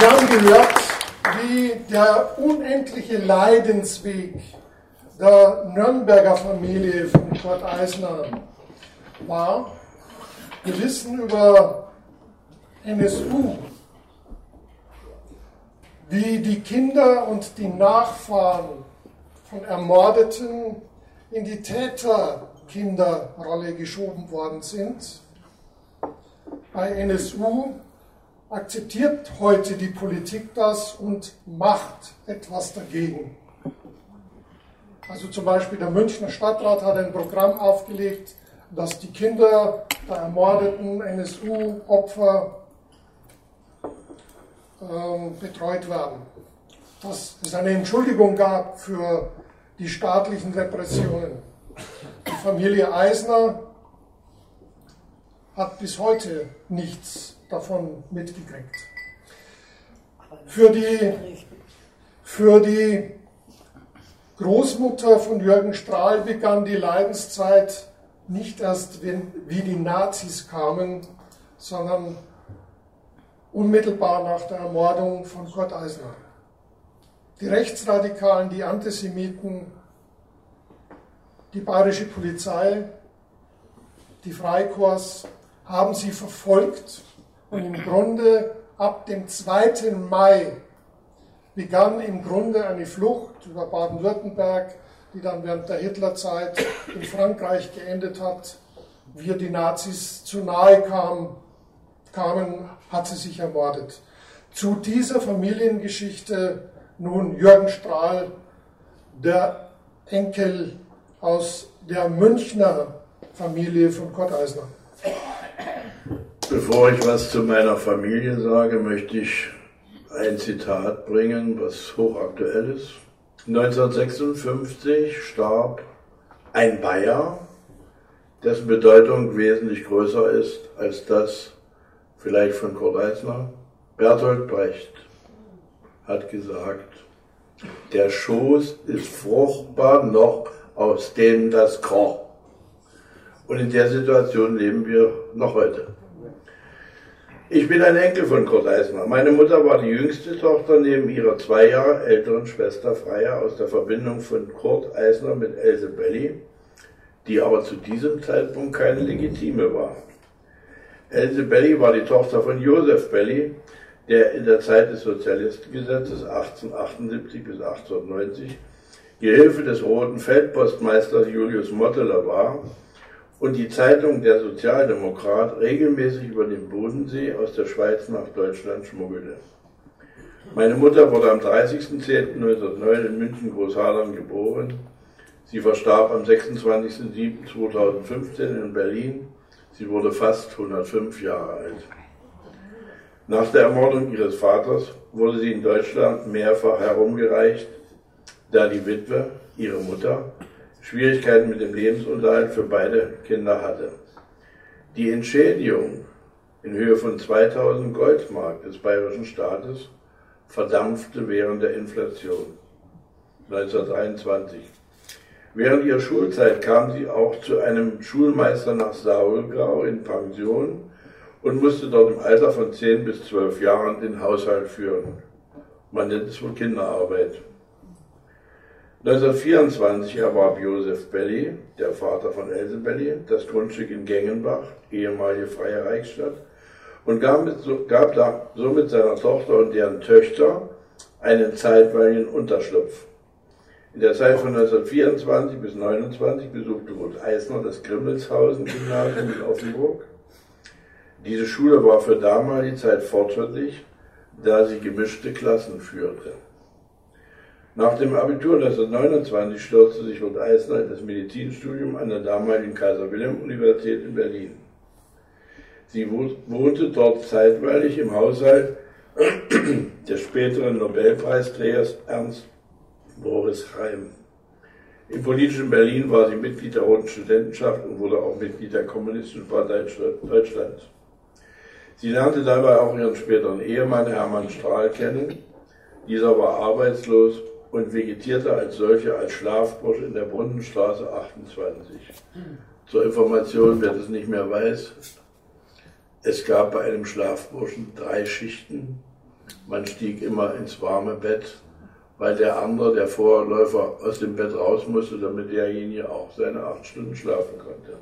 Wir haben gehört, wie der unendliche Leidensweg der Nürnberger Familie von Kurt Eisner war. Wir wissen über NSU, wie die Kinder und die Nachfahren von Ermordeten in die Täterkinderrolle geschoben worden sind. Bei NSU akzeptiert heute die Politik das und macht etwas dagegen. Also zum Beispiel der Münchner Stadtrat hat ein Programm aufgelegt, dass die Kinder der ermordeten NSU-Opfer ähm, betreut werden. Dass es eine Entschuldigung gab für die staatlichen Repressionen. Die Familie Eisner hat bis heute nichts davon mitgekriegt. Für die, für die Großmutter von Jürgen Strahl begann die Leidenszeit nicht erst, wenn, wie die Nazis kamen, sondern unmittelbar nach der Ermordung von Kurt Eisner. Die Rechtsradikalen, die Antisemiten, die bayerische Polizei, die Freikorps haben sie verfolgt und im Grunde ab dem 2. Mai begann im Grunde eine Flucht über Baden-Württemberg, die dann während der Hitlerzeit in Frankreich geendet hat. Wir die Nazis zu nahe kamen, kamen, hat sie sich ermordet. Zu dieser Familiengeschichte nun Jürgen Strahl, der Enkel aus der Münchner Familie von Kurt Eisner. Bevor ich was zu meiner Familie sage, möchte ich ein Zitat bringen, was hochaktuell ist. 1956 starb ein Bayer, dessen Bedeutung wesentlich größer ist als das vielleicht von Kurt Eisner. Bertolt Brecht hat gesagt, der Schoß ist fruchtbar noch, aus dem das kroch. Und in der Situation leben wir noch heute. Ich bin ein Enkel von Kurt Eisner. Meine Mutter war die jüngste Tochter neben ihrer zwei Jahre älteren Schwester Freya aus der Verbindung von Kurt Eisner mit Else Belli, die aber zu diesem Zeitpunkt keine legitime war. Else Belli war die Tochter von Josef Belli, der in der Zeit des Sozialistengesetzes 1878 bis 1890 Gehilfe des roten Feldpostmeisters Julius Motteler war und die Zeitung Der Sozialdemokrat regelmäßig über den Bodensee aus der Schweiz nach Deutschland schmuggelte. Meine Mutter wurde am 30.10.1909 in München Großhadern geboren. Sie verstarb am 26.07.2015 in Berlin. Sie wurde fast 105 Jahre alt. Nach der Ermordung ihres Vaters wurde sie in Deutschland mehrfach herumgereicht, da die Witwe, ihre Mutter, Schwierigkeiten mit dem Lebensunterhalt für beide Kinder hatte. Die Entschädigung in Höhe von 2000 Goldmark des bayerischen Staates verdampfte während der Inflation 1923. Während ihrer Schulzeit kam sie auch zu einem Schulmeister nach Saulgau in Pension und musste dort im Alter von 10 bis 12 Jahren den Haushalt führen. Man nennt es wohl Kinderarbeit. 1924 erwarb Josef Belli, der Vater von Else Belli, das Grundstück in Gengenbach, ehemalige Freie Reichsstadt, und gab, da somit seiner Tochter und deren Töchter einen zeitweiligen Unterschlupf. In der Zeit von 1924 bis 1929 besuchte Ruth Eisner das Grimmelshausen-Gymnasium in Offenburg. Diese Schule war für damalige Zeit fortschrittlich, da sie gemischte Klassen führte. Nach dem Abitur 1929 stürzte sich Ruth Eisner in das Medizinstudium an der damaligen Kaiser-Wilhelm-Universität in Berlin. Sie wohnte dort zeitweilig im Haushalt des späteren Nobelpreisträgers Ernst Boris Reim. Im politischen Berlin war sie Mitglied der Roten Studentenschaft und wurde auch Mitglied der Kommunistischen Partei Deutschlands. Sie lernte dabei auch ihren späteren Ehemann Hermann Strahl kennen. Dieser war arbeitslos und vegetierte als solcher als Schlafbursche in der Brunnenstraße 28. Zur Information, wer das nicht mehr weiß, es gab bei einem Schlafburschen drei Schichten. Man stieg immer ins warme Bett, weil der andere, der Vorläufer, aus dem Bett raus musste, damit derjenige auch seine acht Stunden schlafen konnte.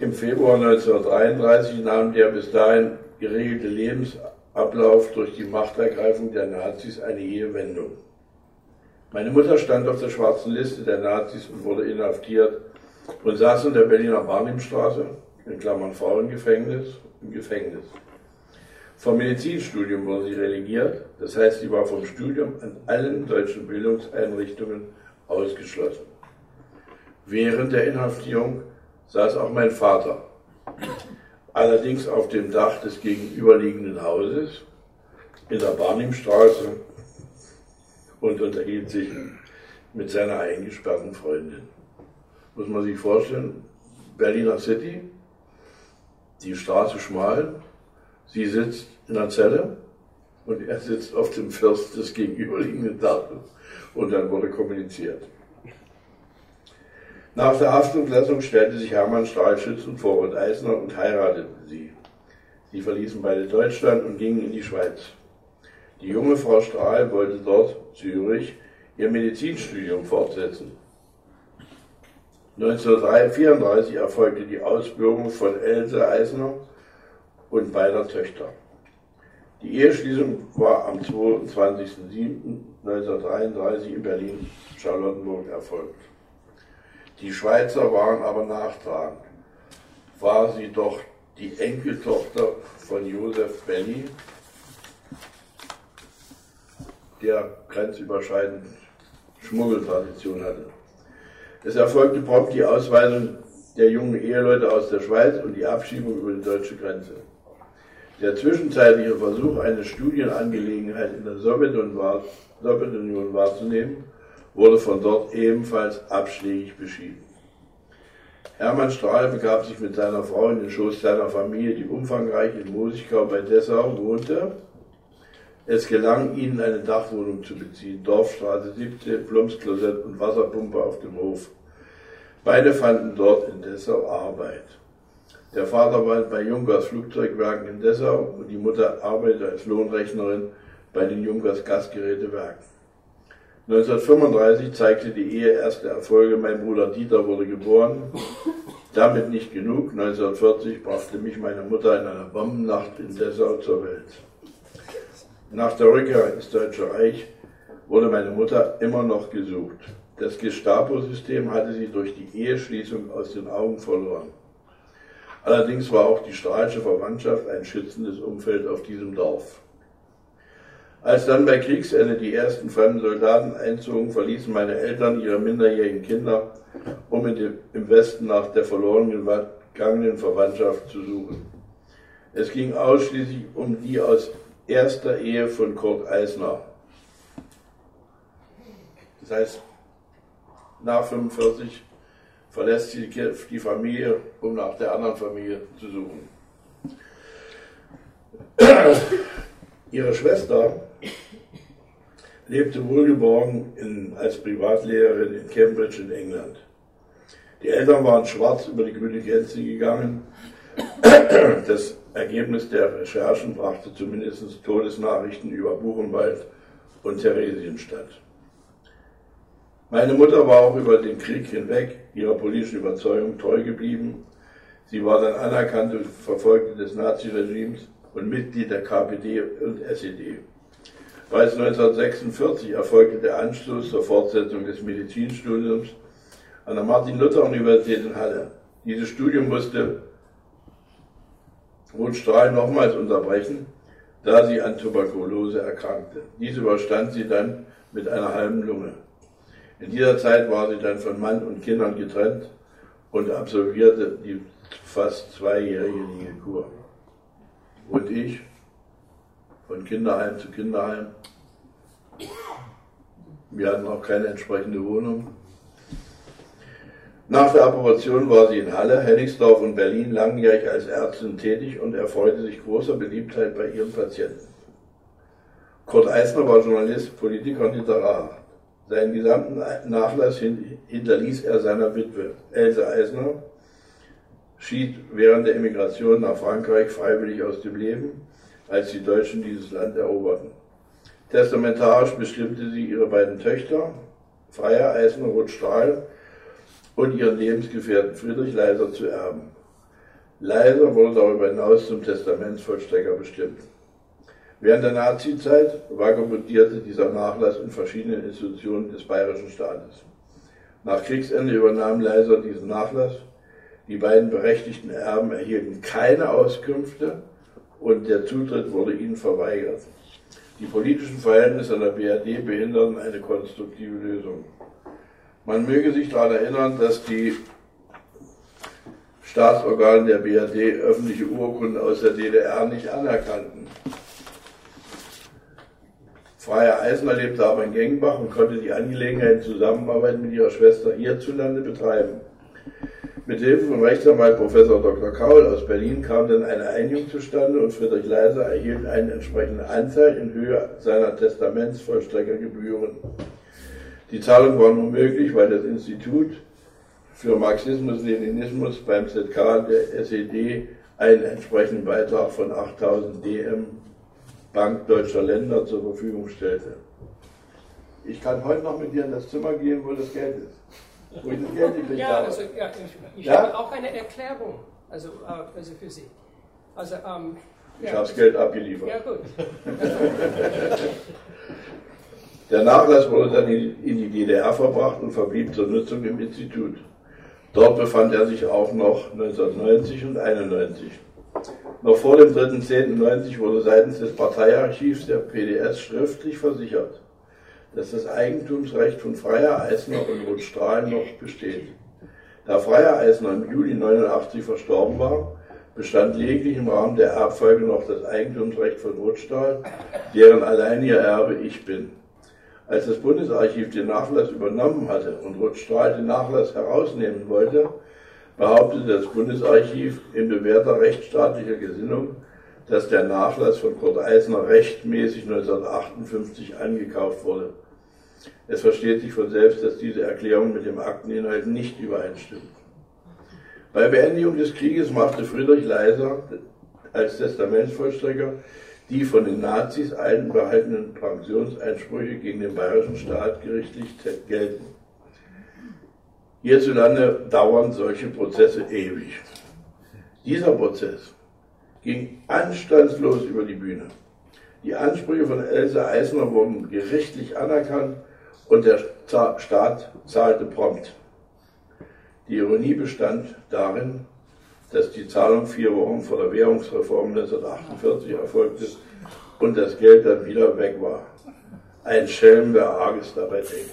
Im Februar 1933 nahm der bis dahin geregelte Lebensablauf durch die Machtergreifung der Nazis eine jähe Wendung. Meine Mutter stand auf der schwarzen Liste der Nazis und wurde inhaftiert und saß in der Berliner Barnimstraße, in Klammern Frauengefängnis, im Gefängnis. Vom Medizinstudium wurde sie relegiert, das heißt, sie war vom Studium an allen deutschen Bildungseinrichtungen ausgeschlossen. Während der Inhaftierung saß auch mein Vater, allerdings auf dem Dach des gegenüberliegenden Hauses in der Barnimstraße und unterhielt sich mit seiner eingesperrten Freundin. Muss man sich vorstellen, Berliner City, die Straße schmal, sie sitzt in der Zelle und er sitzt auf dem First des gegenüberliegenden Daches und dann wurde kommuniziert. Nach der Haftentlassung stellte sich Hermann Stahl Schützen vor und Eisner und heirateten sie. Sie verließen beide Deutschland und gingen in die Schweiz. Die junge Frau Strahl wollte dort, Zürich, ihr Medizinstudium fortsetzen. 1934 erfolgte die Ausbildung von Else Eisner und beider Töchter. Die Eheschließung war am 22.07.1933 in Berlin-Charlottenburg erfolgt. Die Schweizer waren aber nachtragend. War sie doch die Enkeltochter von Josef Benny, der grenzüberschreitend Schmuggeltradition hatte. Es erfolgte prompt die Ausweisung der jungen Eheleute aus der Schweiz und die Abschiebung über die deutsche Grenze. Der zwischenzeitliche Versuch, eine Studienangelegenheit in der Sowjetunion wahrzunehmen, wurde von dort ebenfalls abschlägig beschieden. Hermann Strahl begab sich mit seiner Frau in den Schoß seiner Familie, die umfangreich in Mosigkau bei Dessau wohnte, es gelang ihnen, eine Dachwohnung zu beziehen, Dorfstraße 17, Plumpsklosett und Wasserpumpe auf dem Hof. Beide fanden dort in Dessau Arbeit. Der Vater war bei Junkers Flugzeugwerken in Dessau und die Mutter arbeitete als Lohnrechnerin bei den Junkers Gasgerätewerken. 1935 zeigte die Ehe erste Erfolge. Mein Bruder Dieter wurde geboren. Damit nicht genug. 1940 brachte mich meine Mutter in einer Bombennacht in Dessau zur Welt. Nach der Rückkehr ins Deutsche Reich wurde meine Mutter immer noch gesucht. Das Gestapo-System hatte sie durch die Eheschließung aus den Augen verloren. Allerdings war auch die Strahlsche Verwandtschaft ein schützendes Umfeld auf diesem Dorf. Als dann bei Kriegsende die ersten fremden Soldaten einzogen, verließen meine Eltern ihre minderjährigen Kinder, um im Westen nach der verloren gegangenen Verwandtschaft zu suchen. Es ging ausschließlich um die aus erster Ehe von Kurt Eisner. Das heißt, nach 45 verlässt sie die Familie, um nach der anderen Familie zu suchen. Ihre Schwester lebte wohlgeborgen in, als Privatlehrerin in Cambridge in England. Die Eltern waren schwarz über die grüne Grenze gegangen. Das Ergebnis der Recherchen brachte zumindest Todesnachrichten über Buchenwald und Theresienstadt. Meine Mutter war auch über den Krieg hinweg ihrer politischen Überzeugung treu geblieben. Sie war dann anerkannte Verfolgte des Naziregimes und Mitglied der KPD und SED. Bereits 1946 erfolgte der Anstoß zur Fortsetzung des Medizinstudiums an der Martin-Luther-Universität in Halle. Dieses Studium musste Rotstrahl nochmals unterbrechen, da sie an Tuberkulose erkrankte. Dies überstand sie dann mit einer halben Lunge. In dieser Zeit war sie dann von Mann und Kindern getrennt und absolvierte die fast zweijährige Liegekur. Und ich, von Kinderheim zu Kinderheim. Wir hatten auch keine entsprechende Wohnung. Nach der Operation war sie in Halle, Hennigsdorf und Berlin langjährig als Ärztin tätig und erfreute sich großer Beliebtheit bei ihren Patienten. Kurt Eisner war Journalist, Politiker und Literar. Seinen gesamten Nachlass hinterließ er seiner Witwe Else Eisner, schied während der Emigration nach Frankreich freiwillig aus dem Leben, als die Deutschen dieses Land eroberten. Testamentarisch bestimmte sie ihre beiden Töchter, Freier Eisner Roth-Strahl und ihren Lebensgefährten Friedrich Leiser zu erben. Leiser wurde darüber hinaus zum Testamentsvollstrecker bestimmt. Während der Nazizeit vagabundierte dieser Nachlass in verschiedenen Institutionen des bayerischen Staates. Nach Kriegsende übernahm Leiser diesen Nachlass. Die beiden berechtigten Erben erhielten keine Auskünfte und der Zutritt wurde ihnen verweigert. Die politischen Verhältnisse der BRD behindern eine konstruktive Lösung. Man möge sich daran erinnern, dass die Staatsorgane der BRD öffentliche Urkunden aus der DDR nicht anerkannten. Freier Eisner lebte aber in Gengbach und konnte die Angelegenheit in Zusammenarbeit mit ihrer Schwester hierzulande betreiben. Mit Hilfe von Rechtsanwalt Professor Dr. Kaul aus Berlin kam dann eine Einigung zustande und Friedrich Leiser erhielt einen entsprechenden Anteil in Höhe seiner Testamentsvollstreckergebühren. Die Zahlung war nur möglich, weil das Institut für Marxismus-Leninismus beim ZK der SED einen entsprechenden Beitrag von 8000 DM Bank Deutscher Länder zur Verfügung stellte. Ich kann heute noch mit dir in das Zimmer gehen, wo das Geld ist. Wo ich das Geld gekriegt ja, habe. Also, ja, ich, ich ja? habe auch eine Erklärung also, äh, also für Sie. Also, ähm, ich ja, habe das Geld abgeliefert. Ja, gut. Der Nachlass wurde dann in die DDR verbracht und verblieb zur Nutzung im Institut. Dort befand er sich auch noch 1990 und 1991. Noch vor dem 3.10.90 wurde seitens des Parteiarchivs der PDS schriftlich versichert, dass das Eigentumsrecht von Freier Eisner und Roth noch besteht. Da Freier Eisner im Juli 89 verstorben war, bestand lediglich im Rahmen der Erbfolge noch das Eigentumsrecht von Rothstahl, deren alleiniger Erbe ich bin. Als das Bundesarchiv den Nachlass übernommen hatte und Rothstahl den Nachlass herausnehmen wollte, behauptete das Bundesarchiv in bewährter rechtsstaatlicher Gesinnung, dass der Nachlass von Kurt Eisner rechtmäßig 1958 angekauft wurde. Es versteht sich von selbst, dass diese Erklärung mit dem Akteninhalt nicht übereinstimmt. Bei Beendigung des Krieges machte Friedrich Leiser als Testamentsvollstrecker die von den Nazis einbehaltenen Pensionseinsprüche gegen den bayerischen Staat gerichtlich gelten. Hierzulande dauern solche Prozesse ewig. Dieser Prozess ging anstandslos über die Bühne. Die Ansprüche von Else Eisner wurden gerichtlich anerkannt und der Staat zahlte prompt. Die Ironie bestand darin, dass die Zahlung vier Wochen vor der Währungsreform 1948 erfolgte und das Geld dann wieder weg war. Ein Schelm, wer Arges dabei denkt.